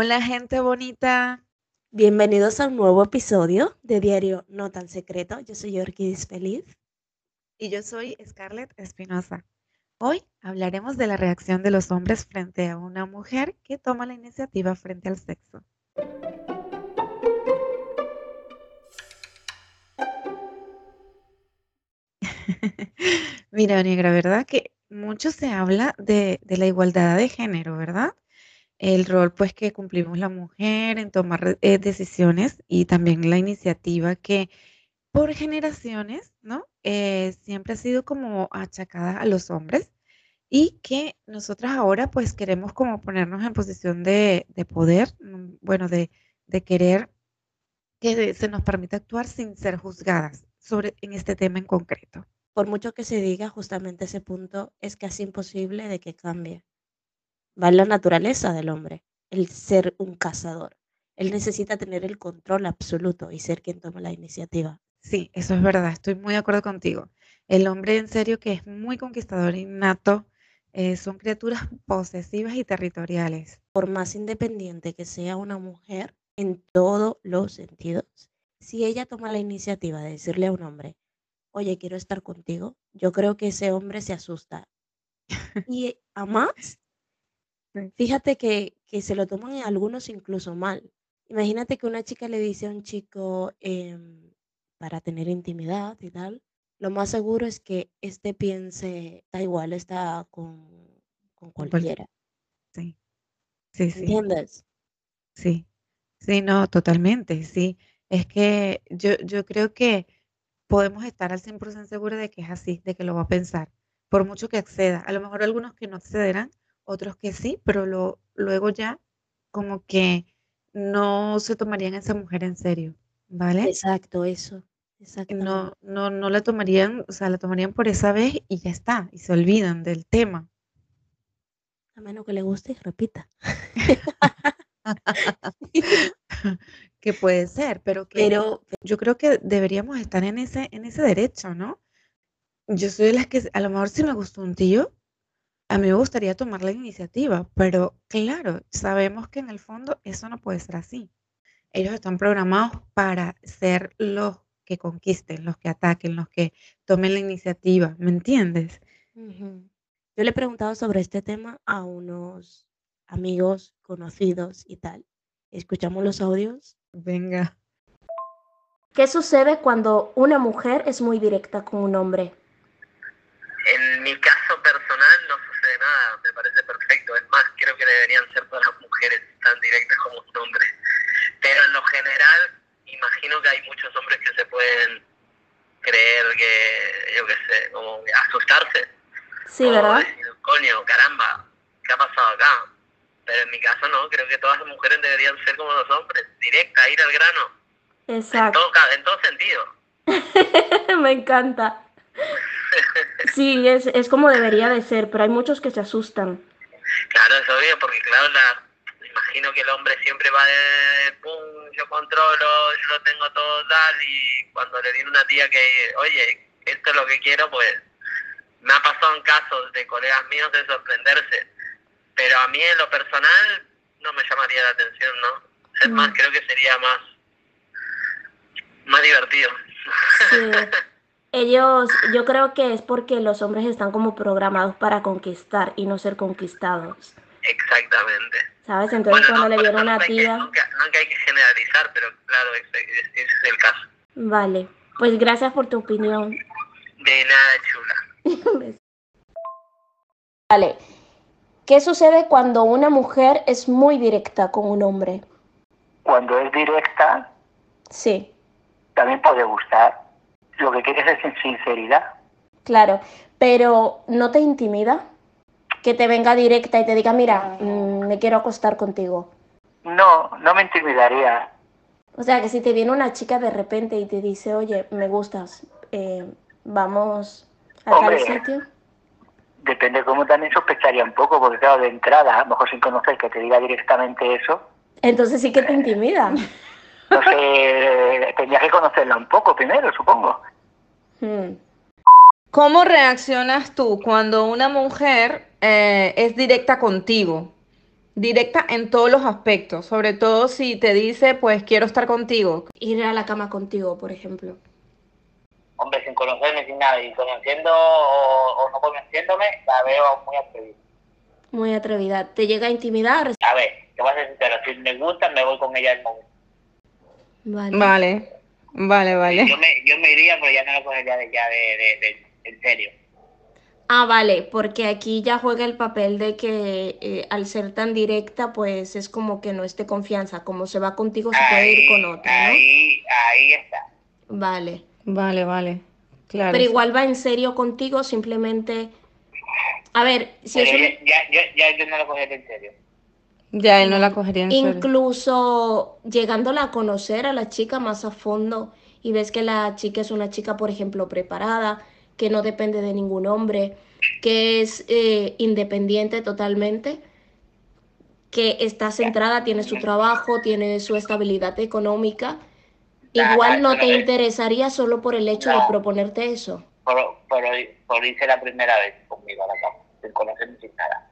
Hola gente bonita. Bienvenidos a un nuevo episodio de Diario No tan Secreto. Yo soy Orquídez Feliz. Y yo soy Scarlett Espinosa. Hoy hablaremos de la reacción de los hombres frente a una mujer que toma la iniciativa frente al sexo. Mira, Negra, ¿verdad? Que mucho se habla de, de la igualdad de género, ¿verdad? El rol pues que cumplimos la mujer en tomar eh, decisiones y también la iniciativa que por generaciones, ¿no? Eh, siempre ha sido como achacada a los hombres y que nosotras ahora pues queremos como ponernos en posición de, poder, mm, bueno, de, de, querer que se nos permita actuar sin ser juzgadas sobre en este tema en concreto. Por mucho que se diga, justamente ese punto es casi imposible de que cambie va en la naturaleza del hombre, el ser un cazador. Él necesita tener el control absoluto y ser quien toma la iniciativa. Sí, eso es verdad, estoy muy de acuerdo contigo. El hombre en serio que es muy conquistador innato, eh, son criaturas posesivas y territoriales. Por más independiente que sea una mujer en todos los sentidos, si ella toma la iniciativa de decirle a un hombre, oye, quiero estar contigo, yo creo que ese hombre se asusta. y a más Fíjate que, que se lo toman algunos incluso mal. Imagínate que una chica le dice a un chico em, para tener intimidad y tal, lo más seguro es que este piense, da igual, está con, con cualquiera. Sí, sí, sí. ¿Entiendes? Sí, sí, no, totalmente, sí. Es que yo, yo creo que podemos estar al 100% seguros de que es así, de que lo va a pensar, por mucho que acceda. A lo mejor algunos que no accederán, otros que sí, pero lo, luego ya como que no se tomarían a esa mujer en serio, ¿vale? Exacto, eso. No, no, no la tomarían, o sea, la tomarían por esa vez y ya está, y se olvidan del tema. A menos que le guste, repita. que puede ser, pero que pero, yo creo que deberíamos estar en ese, en ese derecho, ¿no? Yo soy de las que a lo mejor si me gustó un tío, a mí me gustaría tomar la iniciativa, pero claro, sabemos que en el fondo eso no puede ser así. Ellos están programados para ser los que conquisten, los que ataquen, los que tomen la iniciativa, ¿me entiendes? Yo le he preguntado sobre este tema a unos amigos conocidos y tal. Escuchamos los audios. Venga. ¿Qué sucede cuando una mujer es muy directa con un hombre? En mi caso personal no nada, me parece perfecto. Es más, creo que deberían ser todas las mujeres tan directas como un hombre. Pero en lo general, imagino que hay muchos hombres que se pueden creer que, yo qué sé, como asustarse. Sí, ¿verdad? Coño, caramba, ¿qué ha pasado acá? Pero en mi caso no, creo que todas las mujeres deberían ser como los hombres, directa, ir al grano. Exacto. En todo, en todo sentido. me encanta. Sí, es, es como debería de ser, pero hay muchos que se asustan. Claro, es obvio, porque claro, la, imagino que el hombre siempre va de, pum, yo controlo, yo lo tengo todo tal, y cuando le viene una tía que, oye, esto es lo que quiero, pues me ha pasado en casos de colegas míos de sorprenderse. Pero a mí en lo personal no me llamaría la atención, ¿no? Es más, mm. creo que sería más, más divertido. Sí. Ellos, yo creo que es porque los hombres están como programados para conquistar y no ser conquistados. Exactamente. ¿Sabes? Entonces cuando le vieron a tía... No, que hay que generalizar, pero claro, ese, es el caso. Vale, pues gracias por tu opinión. De nada, chula. vale. ¿Qué sucede cuando una mujer es muy directa con un hombre? Cuando es directa. Sí. También puede gustar lo que quieres es sinceridad. Claro, pero ¿no te intimida? Que te venga directa y te diga, mira, mm, me quiero acostar contigo. No, no me intimidaría. O sea, que si te viene una chica de repente y te dice, oye, me gustas, eh, vamos a tal sitio. Depende cómo también sospecharía un poco, porque claro, de entrada, a lo mejor sin conocer que te diga directamente eso. Entonces sí que te intimida. Sé, tendría que conocerla un poco primero, supongo. Hmm. ¿Cómo reaccionas tú cuando una mujer eh, es directa contigo? directa en todos los aspectos, sobre todo si te dice, pues quiero estar contigo. Ir a la cama contigo, por ejemplo. Hombre, sin conocerme, sin nada, y conociendo o, o no conociéndome, la veo muy atrevida. Muy atrevida. ¿Te llega a intimidar? A ver, te voy a ser sincero, si me gusta, me voy con ella al momento. Vale. Vale, vale, vale. Yo me, yo me iría, pero ya no lo cogería de, ya de, de, de- en serio. Ah, vale, porque aquí ya juega el papel de que eh, al ser tan directa, pues es como que no es de confianza. Como se va contigo, se puede ir con otra, ¿no? ahí, ahí está. Vale. Vale, vale. Claro. Pero igual va en serio contigo, simplemente... A ver, si es Pero un- ya, ya, ya, ya yo no lo cogería en serio. Ya él no la cogería en serio. incluso llegándola a conocer a la chica más a fondo y ves que la chica es una chica, por ejemplo, preparada, que no depende de ningún hombre, que es eh, independiente totalmente, que está centrada, tiene su trabajo, tiene su estabilidad económica. Igual no te es- interesaría solo por el hecho de proponerte eso. Por, por, por irse la primera vez conmigo a la cama, sin conocerme, sin nada.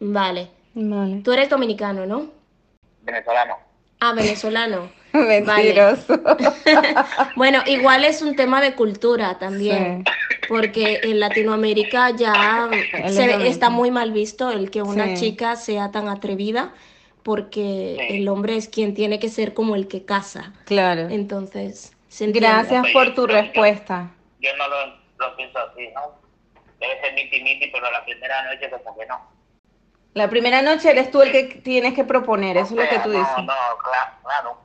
Vale. Vale. Tú eres dominicano, ¿no? Venezolano. Ah, venezolano. Mentiroso. Bueno, igual es un tema de cultura también. Sí. Porque en Latinoamérica ya se está muy mal visto el que una Sí. chica sea tan atrevida, porque Sí. el hombre es quien tiene que ser como el que casa. Claro. Entonces, se. Gracias por tu respuesta. Yo no lo, lo pienso así, ¿no? Debe ser miti miti, pero la primera noche como que no. La primera noche eres tú el que tienes que proponer, eso es lo que tú no, dices. No, claro, claro.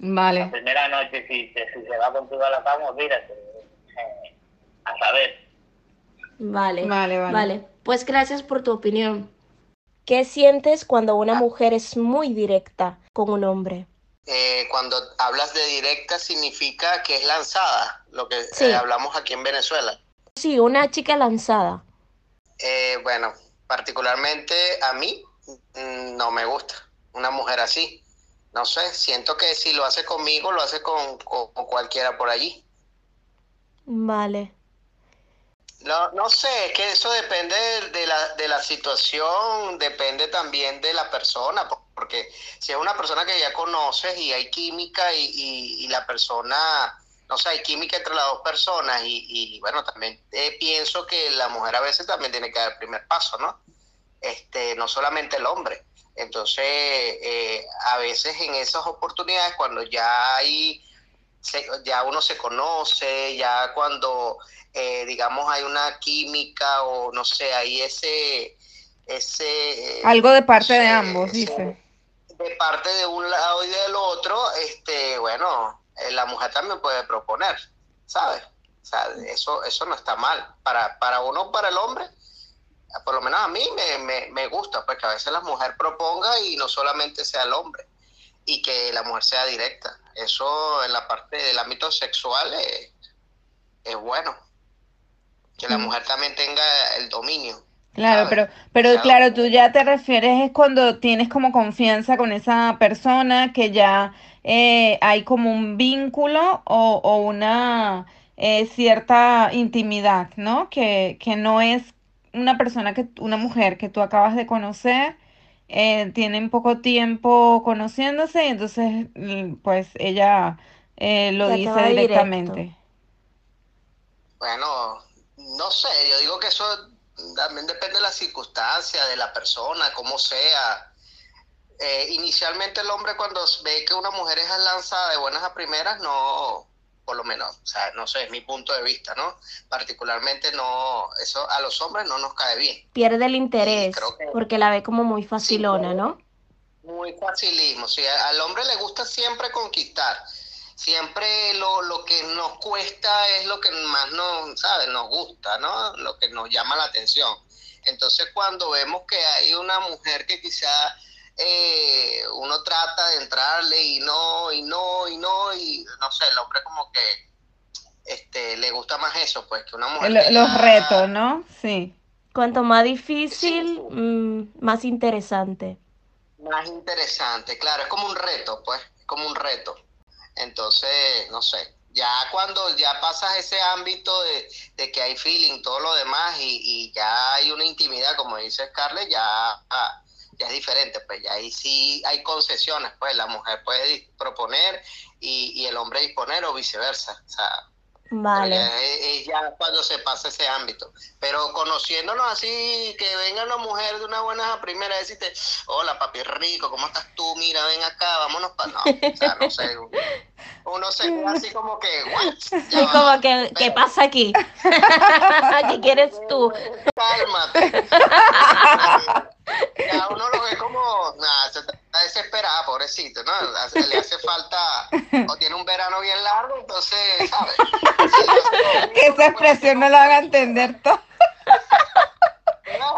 La Vale. primera noche, si, si, si se va contigo a la cama, olvídate. Eh, a saber. Vale, Vale, vale. Pues gracias por tu opinión. ¿Qué sientes cuando una mujer es muy directa con un hombre? Eh, cuando hablas de directa significa que es lanzada, lo que Sí. eh, hablamos aquí en Venezuela. Sí, una chica lanzada. Eh, bueno, particularmente a mí mm, no me gusta una mujer así. No sé, siento que si lo hace conmigo, lo hace con, con- con cualquiera por allí. Vale. No, no sé, es que eso depende de, la, de la situación, depende también de la persona, po- porque si es una persona que ya conoces y hay química y, y- y la persona, no sé, hay química entre las dos personas y, y, bueno, también eh, pienso que la mujer a veces también tiene que dar el primer paso, ¿no? Este, no solamente el hombre. Entonces, eh, a veces en esas oportunidades, cuando ya hay, se- ya uno se conoce, ya cuando eh, digamos, hay una química o no sé, hay ese, ese... eh, Algo de parte de ambos, ese- dice. De parte de un lado y del otro, este, bueno, la mujer también puede proponer, ¿sabes? O sea, eso, eso no está mal. Para, para uno, para el hombre, por lo menos a mí me, me, me gusta, pues que a veces la mujer proponga y no solamente sea el hombre, y que la mujer sea directa. Eso en la parte del ámbito sexual es, es bueno. Que la Mm. mujer también tenga el dominio. Claro, pero, pero Claro. claro, tú ya te refieres es cuando tienes como confianza con esa persona, que ya eh, hay como un vínculo o, o una eh, cierta intimidad, ¿no? Que, que no es una persona que, una mujer que tú acabas de conocer, eh, tienen poco tiempo conociéndose y entonces mm, pues ella eh, lo dice directo. directamente. Bueno, no sé, yo digo que eso también depende de la circunstancia, de la persona, cómo sea. Eh, inicialmente el hombre cuando ve que una mujer es lanzada de buenas a primeras, no, por lo menos, o sea, no sé, es mi punto de vista, ¿no? Particularmente no, eso a los hombres no nos cae bien. Pierde el interés creo que- porque la ve como muy facilona, ¿no? Muy facilismo, sí, al hombre le gusta siempre conquistar. Siempre lo, lo que nos cuesta es lo que más nos, ¿sabes? Nos gusta, ¿no? Lo que nos llama la atención. Entonces, cuando vemos que hay una mujer que quizá eh, uno trata de entrarle y no, y no, y no, y no sé, el hombre como que este, le gusta más eso, pues, que una mujer que los ya- retos, ¿no? Sí. Cuanto más difícil, mm, más interesante. Más interesante, claro, es como un reto, pues, es como un reto. Entonces, no sé, ya cuando ya pasas ese ámbito de, de que hay feeling, todo lo demás, y, y ya hay una intimidad, como dice Scarlett, ya, ah, ya es diferente, pues ya ahí sí hay concesiones, pues la mujer puede proponer y, y el hombre disponer o viceversa. O sea, Vale. es ya cuando se pasa ese ámbito. Pero conociéndonos así, que venga una mujer de una buena primera, decirte, hola papi rico, ¿cómo estás tú? Mira, ven acá, vámonos para... No, o sea, no sé. Uno se queda así como que, "What? Ya Es va, como que, ¿qué pasa aquí? ¿Qué quieres tú? Cálmate. ya uno lo ve como, nada, se está desesperada, pobrecito, ¿no? Le hace falta, o tiene un verano bien largo, entonces, ¿sabes? Que esa expresión no la van a entender todo.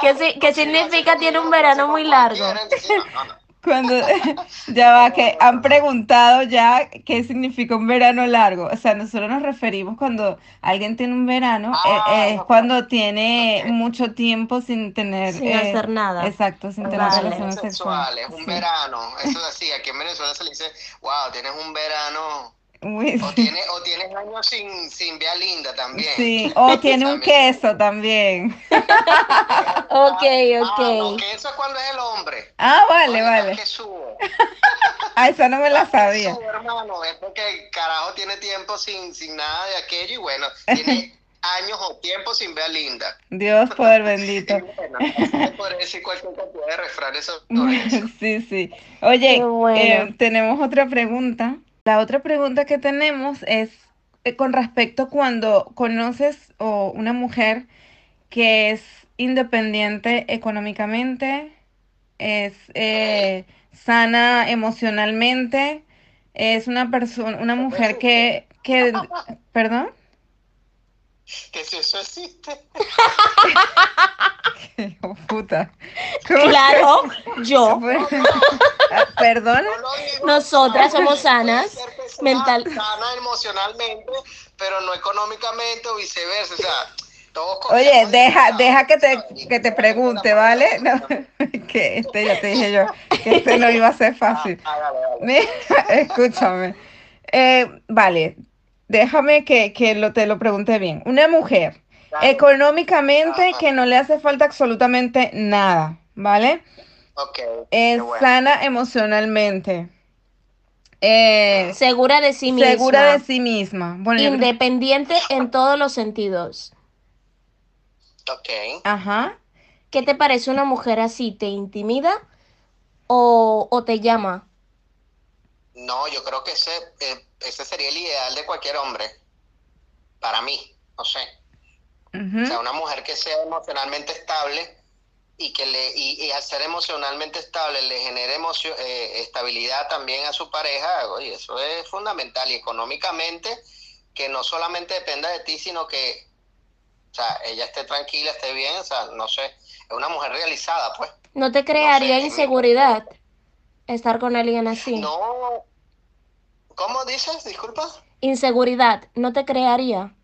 ¿Qué qué significa tiene un verano muy largo? No, no, no. Cuando ya va, que han preguntado ya qué significa un verano largo. O sea, nosotros nos referimos cuando alguien tiene un verano, eh, Ah, eh, es cuando tiene mucho tiempo sin tener. Sin eh, hacer nada. Exacto, sin tener Vale. relaciones sexual, sexuales. es un Sí. verano. Eso es así, aquí en Venezuela se le dice, wow, tienes un verano. Uy, O sí. o tienes años sin, sin vea linda también. Sí, o tiene un queso también. Ok, Ah, ok. no, que eso es cuando es el hombre. Ah, vale, Oye, vale. Que. Ah, esa no me la sabía. hermano. Es porque el carajo tiene tiempo sin, sin nada de aquello y bueno, tiene años o tiempo sin ver linda. Dios poder bendito. decir cualquier cantidad de refranes sobre eso. Sí, sí. Oye, bueno. eh, tenemos otra pregunta. La otra pregunta que tenemos es eh, con respecto cuando conoces o una mujer que es independiente económicamente, es eh, sana emocionalmente, es una persona, una mujer que, que, perdón, Que si eso existe. Hijo puta. ¿Cómo Claro, yo. Perdón. No Nosotras somos sanas, mental- Sana emocionalmente, pero no económicamente o viceversa. O sea, todos Oye, deja, de- deja que te, que te pregunte, ¿vale? No, que este, ya te dije yo, que este no iba a ser fácil. Ah. Mira, escúchame. Eh, vale, déjame que, que lo, te lo pregunte bien. Una mujer económicamente Ajá. que no le hace falta absolutamente nada, ¿vale? Ok. Es bueno. sana emocionalmente. Eh, Segura de sí misma. segura de sí misma. Bueno, yo creo- Independiente en todos los sentidos. Ok. Ajá. ¿Qué te parece una mujer así? ¿Te intimida o, o te llama? No, yo creo que ese, eh, ese sería el ideal de cualquier hombre. Para mí, no sé. O sea, una mujer que sea emocionalmente estable y que le y, y al ser emocionalmente estable le genere eh, estabilidad también a su pareja, oye, eso es fundamental. Y económicamente, que no solamente dependa de ti, sino que, o sea, ella esté tranquila, esté bien, o sea, no sé, es una mujer realizada, pues. ¿No te crearía inseguridad estar con alguien así? No, ¿cómo dices? Disculpa. Inseguridad, ¿no te crearía?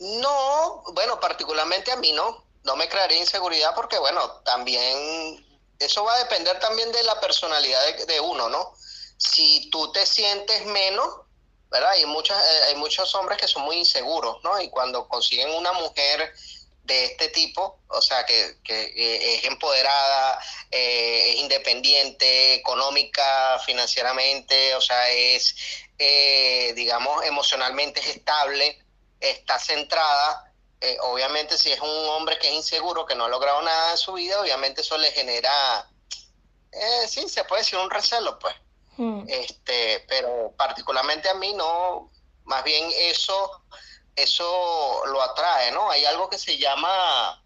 No, bueno, particularmente a mí no. No me crearía inseguridad porque, bueno, también eso va a depender también de la personalidad de, de uno, ¿no? Si tú te sientes menos, ¿verdad? Hay, muchas, eh, hay muchos hombres que son muy inseguros, ¿no? Y cuando consiguen una mujer de este tipo, o sea, que, que es empoderada, eh, es independiente, económica, financieramente, o sea, es, eh, digamos, emocionalmente es estable, está centrada. Eh, obviamente, si es un hombre que es inseguro, que no ha logrado nada en su vida, obviamente eso le genera, eh, sí, se puede decir un recelo, pues. Hmm. Este, pero particularmente a mí no, más bien eso, eso lo atrae, ¿no? Hay algo que se llama,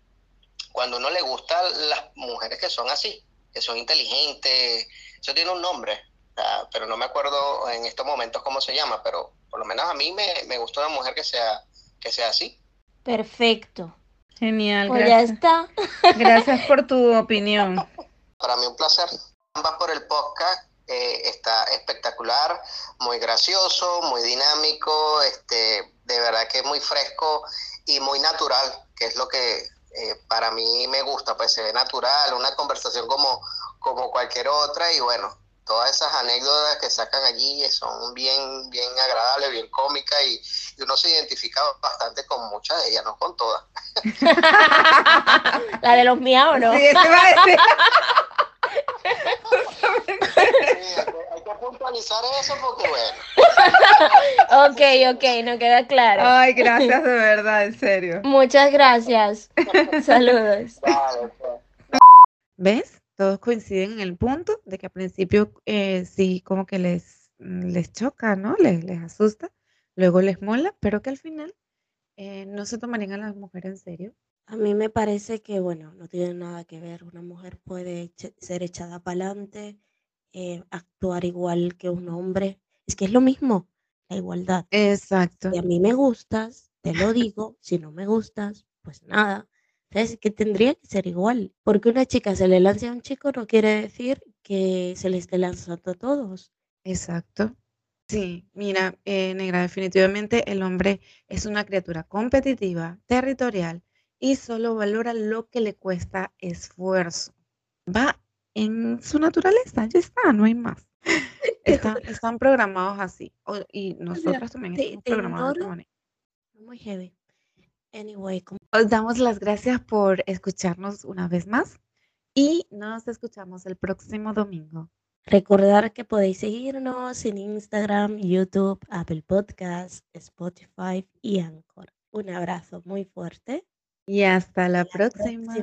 cuando uno le gustan las mujeres que son así, que son inteligentes, eso tiene un nombre, pero no me acuerdo en estos momentos cómo se llama, pero por lo menos a mí me, me gusta una mujer que sea, que sea así. Perfecto. Genial, Pues ya gracias. está. Gracias por tu opinión. Para mí un placer. Ambas por el podcast. Eh, está espectacular, muy gracioso, muy dinámico, este, de verdad que es muy fresco y muy natural, que es lo que eh, para mí me gusta, pues se ve natural, una conversación como, como cualquier otra y bueno, todas esas anécdotas que sacan allí son bien, bien agradables, bien cómicas y, y uno se identifica bastante con muchas de ellas, no con todas. La de los miaos, ¿no? Sí, hay, que, hay puntualizar eso porque, bueno, Ok, ok, no queda claro. Ay, gracias de verdad, en serio. Muchas gracias. Saludos. vale, pues. ¿Ves? Todos coinciden en el punto de que al principio eh, sí como que les, les choca, ¿no? Les, les asusta, luego les mola, pero que al final eh, no se tomarían a las mujeres en serio. A mí me parece que, bueno, no tiene nada que ver. Una mujer puede ser echada para adelante, actuar igual que un hombre. Es que es lo mismo, la igualdad. Exacto. Si a mí me gustas, te lo digo. Si no me gustas, pues nada. ¿Sabes? Que tendría que ser igual. Porque una chica se le lance a un chico no quiere decir que se le esté lanzando a todos. Exacto. Sí, mira, eh, negra, definitivamente el hombre es una criatura competitiva, territorial y solo valora lo que le cuesta esfuerzo. Va en su naturaleza, ya está, no hay más. Están, están programados así. o- y nosotros también te- estamos te programados de esta manera. Muy heavy. Anyway, Os damos las gracias por escucharnos una vez más y nos escuchamos el próximo domingo. Recordar que podéis seguirnos en Instagram, YouTube, Apple Podcast, Spotify y Anchor. Un abrazo muy fuerte. Y hasta la próxima.